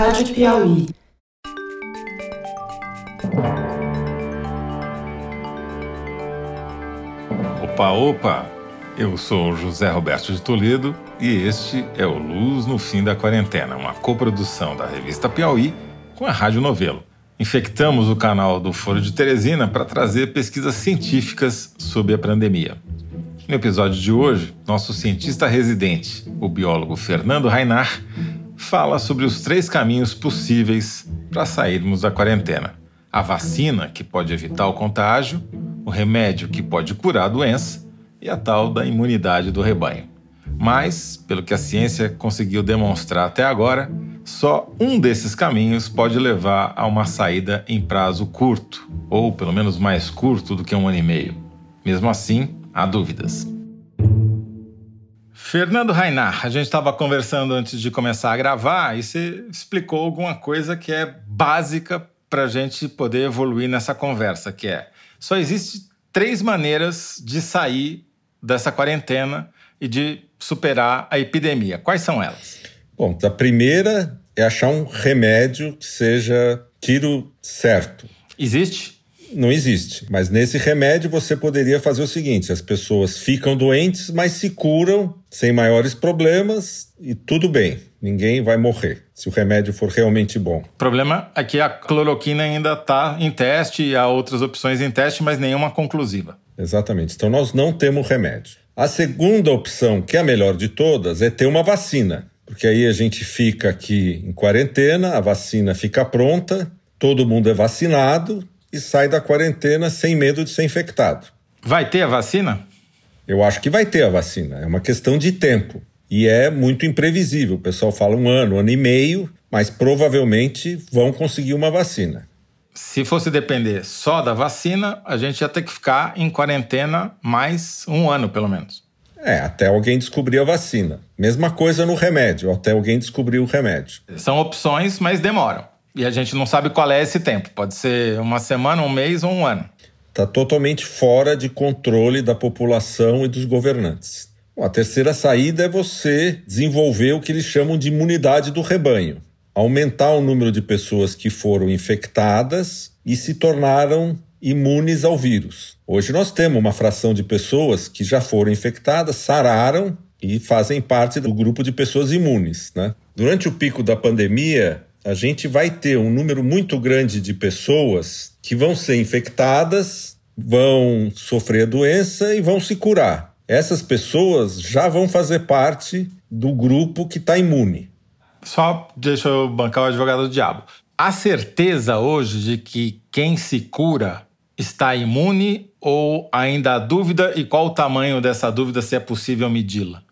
Rádio Piauí. Opa, opa! Eu sou José Roberto de Toledo e este é o Luz no Fim da Quarentena, uma coprodução da revista Piauí com a Rádio Novelo. Infectamos o canal do Foro de Teresina para trazer pesquisas científicas sobre a pandemia. No episódio de hoje, nosso cientista residente, o biólogo Fernando Rainar, fala sobre os três caminhos possíveis para sairmos da quarentena: a vacina, que pode evitar o contágio, o remédio, que pode curar a doença, e a tal da imunidade do rebanho. Mas, pelo que a ciência conseguiu demonstrar até agora, só um desses caminhos pode levar a uma saída em prazo curto, ou pelo menos mais curto do que um ano e meio. Mesmo assim, há dúvidas. Fernando Rainar, a gente estava conversando antes de começar a gravar e você explicou alguma coisa que é básica para a gente poder evoluir nessa conversa, que é só existe três maneiras de sair dessa quarentena e de superar a epidemia. Quais são elas? Bom, a primeira é achar um remédio que seja tiro certo. Existe? Não existe. Mas nesse remédio você poderia fazer o seguinte: as pessoas ficam doentes, mas se curam sem maiores problemas e tudo bem. Ninguém vai morrer se o remédio for realmente bom. O problema é que a cloroquina ainda está em teste e há outras opções em teste, mas nenhuma conclusiva. Exatamente. Então nós não temos remédio. A segunda opção, que é a melhor de todas, é ter uma vacina. Porque aí a gente fica aqui em quarentena, a vacina fica pronta, todo mundo é vacinado, e sai da quarentena sem medo de ser infectado. Vai ter a vacina? Eu acho que vai ter a vacina. É uma questão de tempo. E é muito imprevisível. O pessoal fala um ano, um ano e meio, mas provavelmente vão conseguir uma vacina. Se fosse depender só da vacina, a gente ia ter que ficar em quarentena mais um ano, pelo menos. É, até alguém descobrir a vacina. Mesma coisa no remédio, até alguém descobrir o remédio. São opções, mas demoram. E a gente não sabe qual é esse tempo. Pode ser uma semana, um mês ou um ano. Está totalmente fora de controle da população e dos governantes. Bom, a terceira saída é você desenvolver o que eles chamam de imunidade do rebanho. Aumentar o número de pessoas que foram infectadas e se tornaram imunes ao vírus. Hoje nós temos uma fração de pessoas que já foram infectadas, sararam e fazem parte do grupo de pessoas imunes. Né? Durante o pico da pandemia, a gente vai ter um número muito grande de pessoas que vão ser infectadas, vão sofrer a doença e vão se curar. Essas pessoas já vão fazer parte do grupo que está imune. Só deixa eu bancar o advogado do diabo. Há certeza hoje de que quem se cura está imune ou ainda há dúvida e qual o tamanho dessa dúvida, se é possível medi-la?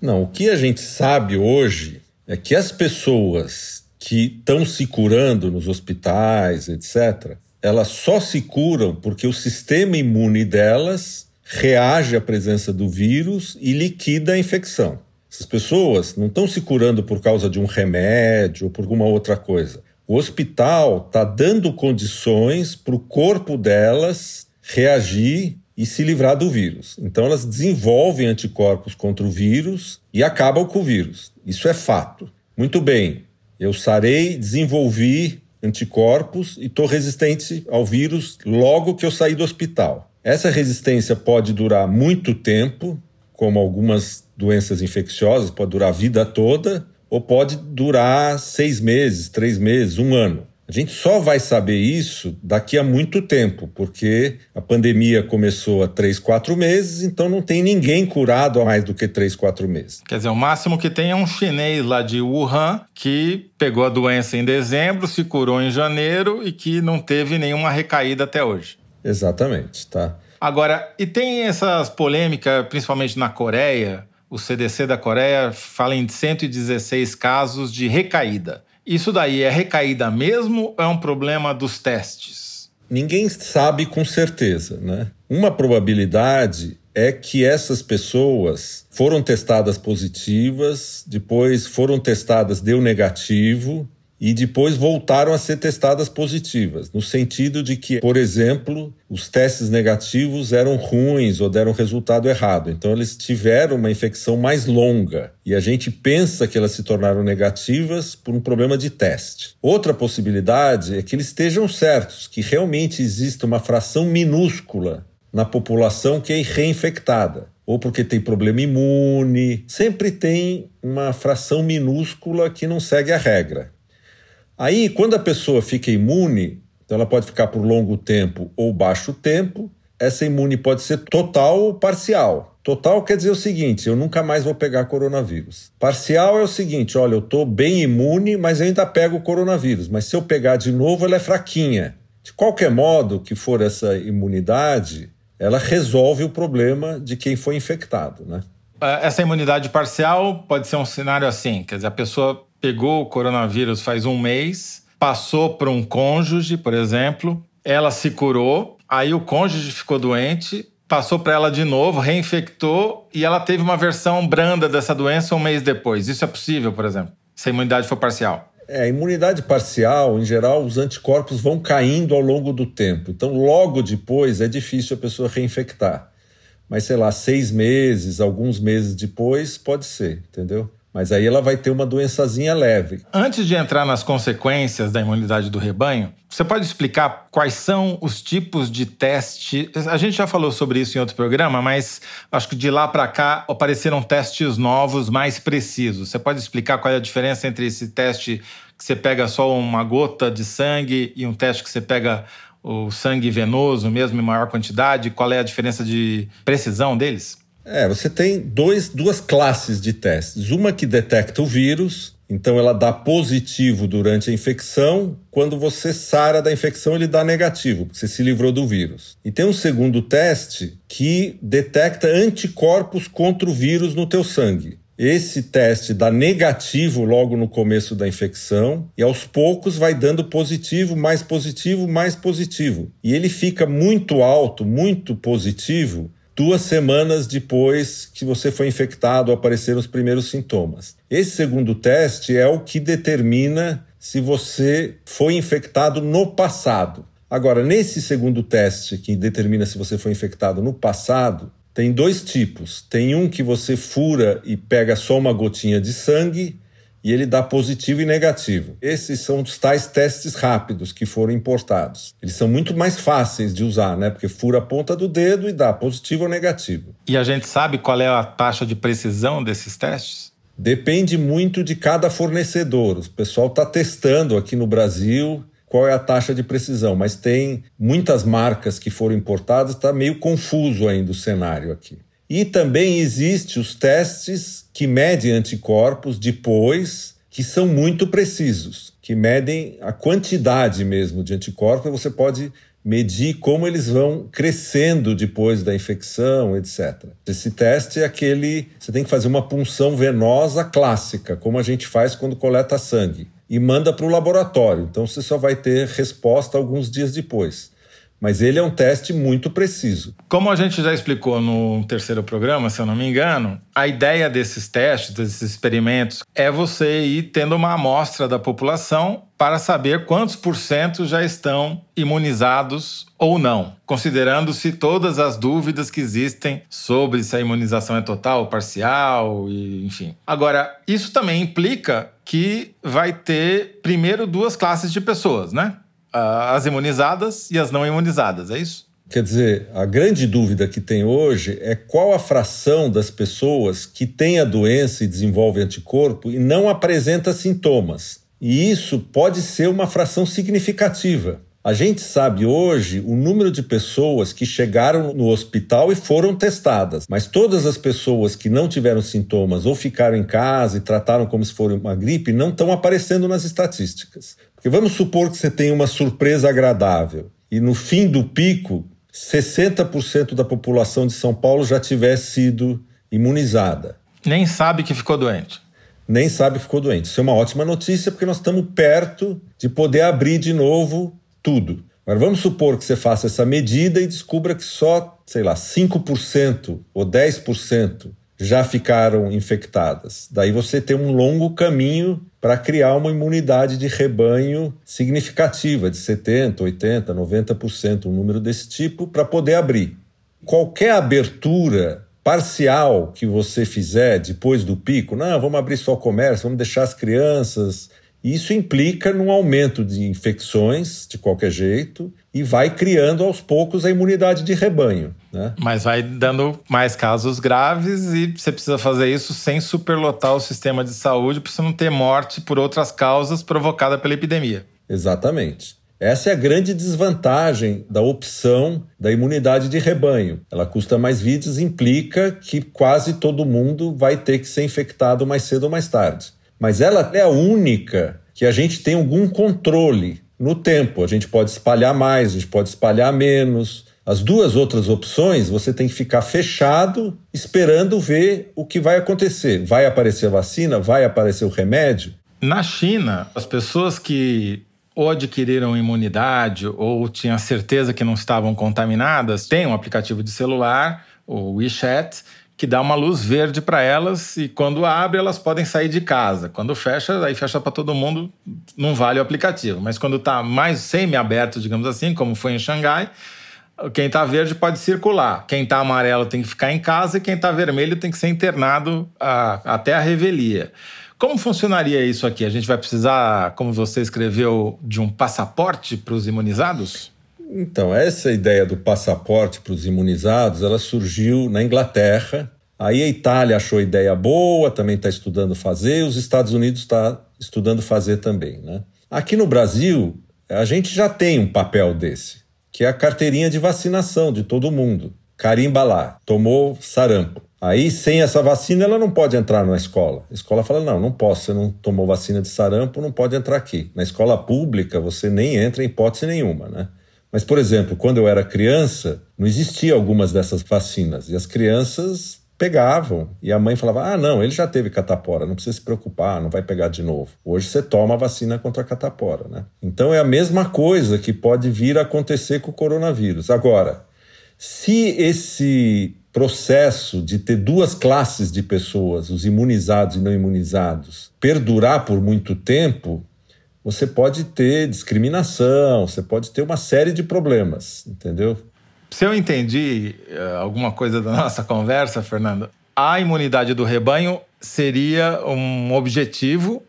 Não, o que a gente sabe hoje é que as pessoas que estão se curando nos hospitais, etc., elas só se curam porque o sistema imune delas reage à presença do vírus e liquida a infecção. Essas pessoas não estão se curando por causa de um remédio ou por alguma outra coisa. O hospital está dando condições para o corpo delas reagir e se livrar do vírus. Então elas desenvolvem anticorpos contra o vírus e acabam com o vírus. Isso é fato. Muito bem, eu sarei, desenvolvi anticorpos e estou resistente ao vírus logo que eu saí do hospital. Essa resistência pode durar muito tempo, como algumas doenças infecciosas, pode durar a vida toda, ou pode durar seis meses, três meses, um ano. A gente só vai saber isso daqui a muito tempo, porque a pandemia começou há três, quatro meses, então não tem ninguém curado há mais do que três, quatro meses. Quer dizer, o máximo que tem é um chinês lá de Wuhan que pegou a doença em dezembro, se curou em janeiro e que não teve nenhuma recaída até hoje. Exatamente, tá? Agora, e tem essas polêmicas, principalmente na Coreia, o CDC da Coreia fala em 116 casos de recaída. Isso daí é recaída mesmo ou é um problema dos testes? Ninguém sabe com certeza, né? Uma probabilidade é que essas pessoas foram testadas positivas, depois foram testadas, deu negativo, e depois voltaram a ser testadas positivas, no sentido de que, por exemplo, os testes negativos eram ruins ou deram resultado errado. Então, eles tiveram uma infecção mais longa e a gente pensa que elas se tornaram negativas por um problema de teste. Outra possibilidade é que eles estejam certos, que realmente existe uma fração minúscula na população que é reinfectada ou porque tem problema imune, sempre tem uma fração minúscula que não segue a regra. Aí, quando a pessoa fica imune, então ela pode ficar por longo tempo ou baixo tempo, essa imune pode ser total ou parcial. Total quer dizer o seguinte: eu nunca mais vou pegar coronavírus. Parcial é o seguinte: olha, eu estou bem imune, mas ainda pego o coronavírus. Mas se eu pegar de novo, ela é fraquinha. De qualquer modo que for essa imunidade, ela resolve o problema de quem foi infectado, né? É, essa imunidade parcial pode ser um cenário assim, quer dizer, a pessoa pegou o coronavírus faz um mês, passou para um cônjuge, por exemplo, ela se curou, aí o cônjuge ficou doente, passou para ela de novo, reinfectou e ela teve uma versão branda dessa doença um mês depois. Isso é possível, por exemplo, se a imunidade for parcial? É, a imunidade parcial, em geral, os anticorpos vão caindo ao longo do tempo. Então, logo depois, é difícil a pessoa reinfectar. Mas, sei lá, seis meses, alguns meses depois, pode ser, entendeu? Mas aí ela vai ter uma doençazinha leve. Antes de entrar nas consequências da imunidade do rebanho, você pode explicar quais são os tipos de teste? A gente já falou sobre isso em outro programa, mas acho que de lá para cá apareceram testes novos mais precisos. Você pode explicar qual é a diferença entre esse teste que você pega só uma gota de sangue e um teste que você pega o sangue venoso mesmo em maior quantidade? Qual é a diferença de precisão deles? É, você tem dois, duas classes de testes. Uma que detecta o vírus, então ela dá positivo durante a infecção. Quando você sara da infecção, ele dá negativo, porque você se livrou do vírus. E tem um segundo teste que detecta anticorpos contra o vírus no teu sangue. Esse teste dá negativo logo no começo da infecção e aos poucos vai dando positivo, mais positivo, mais positivo. E ele fica muito alto, muito positivo duas semanas depois que você foi infectado, apareceram os primeiros sintomas. Esse segundo teste é o que determina se você foi infectado no passado. Agora, nesse segundo teste que determina se você foi infectado no passado, tem dois tipos. Tem um que você fura e pega só uma gotinha de sangue, e ele dá positivo e negativo. Esses são os tais testes rápidos que foram importados. Eles são muito mais fáceis de usar, né? Porque fura a ponta do dedo e dá positivo ou negativo. E a gente sabe qual é a taxa de precisão desses testes? Depende muito de cada fornecedor. O pessoal está testando aqui no Brasil qual é a taxa de precisão, mas tem muitas marcas que foram importadas, está meio confuso ainda o cenário aqui. E também existe os testes que medem anticorpos depois, que são muito precisos, que medem a quantidade mesmo de anticorpos. Você pode medir como eles vão crescendo depois da infecção, etc. Esse teste é aquele, você tem que fazer uma punção venosa clássica, como a gente faz quando coleta sangue, e manda para o laboratório. Então você só vai ter resposta alguns dias depois mas ele é um teste muito preciso. Como a gente já explicou no terceiro programa, se eu não me engano, a ideia desses testes, desses experimentos, é você ir tendo uma amostra da população para saber quantos por cento já estão imunizados ou não, considerando-se todas as dúvidas que existem sobre se a imunização é total ou parcial, e, enfim. Agora, isso também implica que vai ter primeiro duas classes de pessoas, né? As imunizadas e as não imunizadas, é isso? Quer dizer, a grande dúvida que tem hoje é qual a fração das pessoas que tem a doença e desenvolve anticorpo e não apresenta sintomas. E isso pode ser uma fração significativa. A gente sabe hoje o número de pessoas que chegaram no hospital e foram testadas, mas todas as pessoas que não tiveram sintomas ou ficaram em casa e trataram como se fosse uma gripe não estão aparecendo nas estatísticas. Porque vamos supor que você tem uma surpresa agradável e no fim do pico, 60% da população de São Paulo já tivesse sido imunizada. Nem sabe que ficou doente. Nem sabe que ficou doente. Isso é uma ótima notícia porque nós estamos perto de poder abrir de novo tudo. Agora vamos supor que você faça essa medida e descubra que só, sei lá, 5% ou 10% já ficaram infectadas. Daí você tem um longo caminho para criar uma imunidade de rebanho significativa, de 70%, 80%, 90%, um número desse tipo, para poder abrir. Qualquer abertura parcial que você fizer depois do pico, não, vamos abrir só o comércio, vamos deixar as crianças. Isso implica num aumento de infecções, de qualquer jeito, e vai criando aos poucos a imunidade de rebanho. Né? Mas vai dando mais casos graves e você precisa fazer isso sem superlotar o sistema de saúde para você não ter morte por outras causas provocada pela epidemia. Exatamente. Essa é a grande desvantagem da opção da imunidade de rebanho. Ela custa mais vidas, implica que quase todo mundo vai ter que ser infectado mais cedo ou mais tarde. Mas ela é a única que a gente tem algum controle no tempo. A gente pode espalhar mais, a gente pode espalhar menos. As duas outras opções, você tem que ficar fechado, esperando ver o que vai acontecer. Vai aparecer a vacina? Vai aparecer o remédio? Na China, as pessoas que ou adquiriram imunidade ou tinham certeza que não estavam contaminadas têm um aplicativo de celular, o WeChat, que dá uma luz verde para elas e quando abre elas podem sair de casa. Quando fecha, aí fecha para todo mundo, não vale o aplicativo. Mas quando está mais semi-aberto, digamos assim, como foi em Xangai, quem está verde pode circular. Quem está amarelo tem que ficar em casa e quem está vermelho tem que ser internado a, até a revelia. Como funcionaria isso aqui? A gente vai precisar, como você escreveu, de um passaporte para os imunizados? Então, essa ideia do passaporte para os imunizados, ela surgiu na Inglaterra. Aí a Itália achou a ideia boa, também está estudando fazer, os Estados Unidos está estudando fazer também. Né? Aqui no Brasil, a gente já tem um papel desse, que é a carteirinha de vacinação de todo mundo. Carimba lá, tomou sarampo. Aí, sem essa vacina, ela não pode entrar na escola. A escola fala: não, não posso, você não tomou vacina de sarampo, não pode entrar aqui. Na escola pública, você nem entra em hipótese nenhuma, né? Mas, por exemplo, quando eu era criança, não existia algumas dessas vacinas e as crianças pegavam e a mãe falava: "Ah, não, ele já teve catapora, não precisa se preocupar, não vai pegar de novo". Hoje você toma a vacina contra a catapora, né? Então é a mesma coisa que pode vir a acontecer com o coronavírus. Agora, se esse processo de ter duas classes de pessoas, os imunizados e não imunizados, perdurar por muito tempo, você pode ter discriminação, você pode ter uma série de problemas, entendeu? Se eu entendi uh, alguma coisa da nossa conversa, Fernando, a imunidade do rebanho seria um objetivo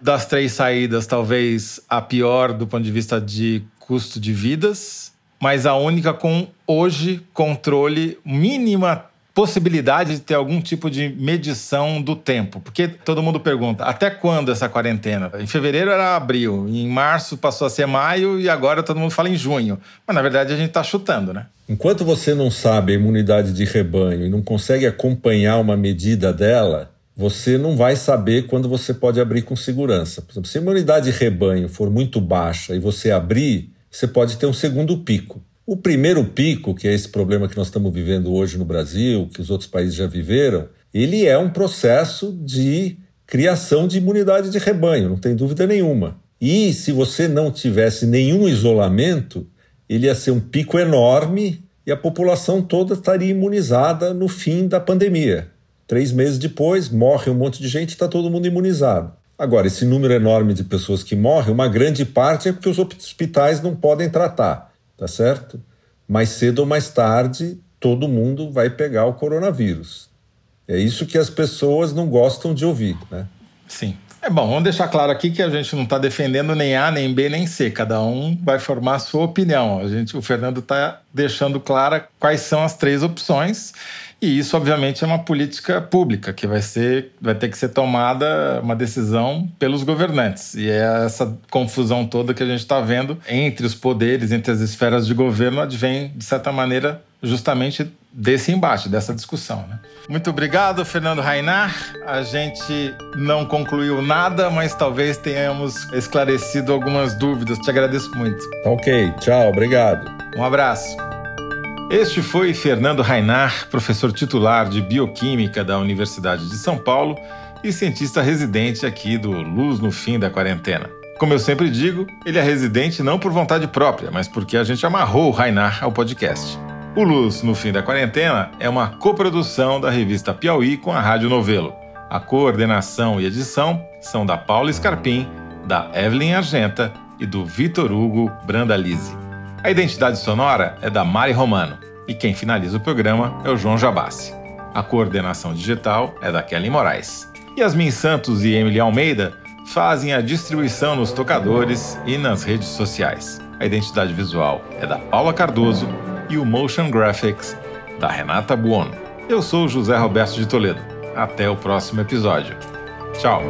das três saídas, talvez a pior do ponto de vista de custo de vidas, mas a única com hoje controle mínima possibilidade de ter algum tipo de medição do tempo. Porque todo mundo pergunta, até quando essa quarentena? Em fevereiro era abril, em março passou a ser maio e agora todo mundo fala em junho. Mas na verdade a gente está chutando, né? Enquanto você não sabe a imunidade de rebanho e não consegue acompanhar uma medida dela, você não vai saber quando você pode abrir com segurança. Por exemplo, se a imunidade de rebanho for muito baixa e você abrir, você pode ter um segundo pico. O primeiro pico, que é esse problema que nós estamos vivendo hoje no Brasil, que os outros países já viveram, ele é um processo de criação de imunidade de rebanho, não tem dúvida nenhuma. E se você não tivesse nenhum isolamento, ele ia ser um pico enorme e a população toda estaria imunizada no fim da pandemia. Três meses depois, morre um monte de gente e está todo mundo imunizado. Agora, esse número enorme de pessoas que morrem, uma grande parte é porque os hospitais não podem tratar tá certo? Mais cedo ou mais tarde, todo mundo vai pegar o coronavírus. É isso que as pessoas não gostam de ouvir, né? Sim. É bom, vamos deixar claro aqui que a gente não está defendendo nem A, nem B, nem C. Cada um vai formar a sua opinião. A gente, o Fernando está deixando clara quais são as três opções e isso, obviamente, é uma política pública que vai, ser, vai ter que ser tomada uma decisão pelos governantes. E é essa confusão toda que a gente está vendo entre os poderes, entre as esferas de governo, advém, de certa maneira, justamente desse embate, dessa discussão. Né? Muito obrigado, Fernando Rainar. A gente não concluiu nada, mas talvez tenhamos esclarecido algumas dúvidas. Te agradeço muito. Ok, tchau, obrigado. Um abraço. Este foi Fernando Rainar, professor titular de Bioquímica da Universidade de São Paulo e cientista residente aqui do Luz no Fim da Quarentena. Como eu sempre digo, ele é residente não por vontade própria, mas porque a gente amarrou o Rainar ao podcast. O Luz no Fim da Quarentena é uma coprodução da revista Piauí com a Rádio Novelo. A coordenação e edição são da Paula Scarpim, da Evelyn Argenta e do Vitor Hugo Brandalize. A identidade sonora é da Mari Romano e quem finaliza o programa é o João Jabassi. A coordenação digital é da Kelly Moraes. Yasmin Santos e Emily Almeida fazem a distribuição nos tocadores e nas redes sociais. A identidade visual é da Paula Cardoso e o Motion Graphics da Renata Buono. Eu sou José Roberto de Toledo. Até o próximo episódio. Tchau!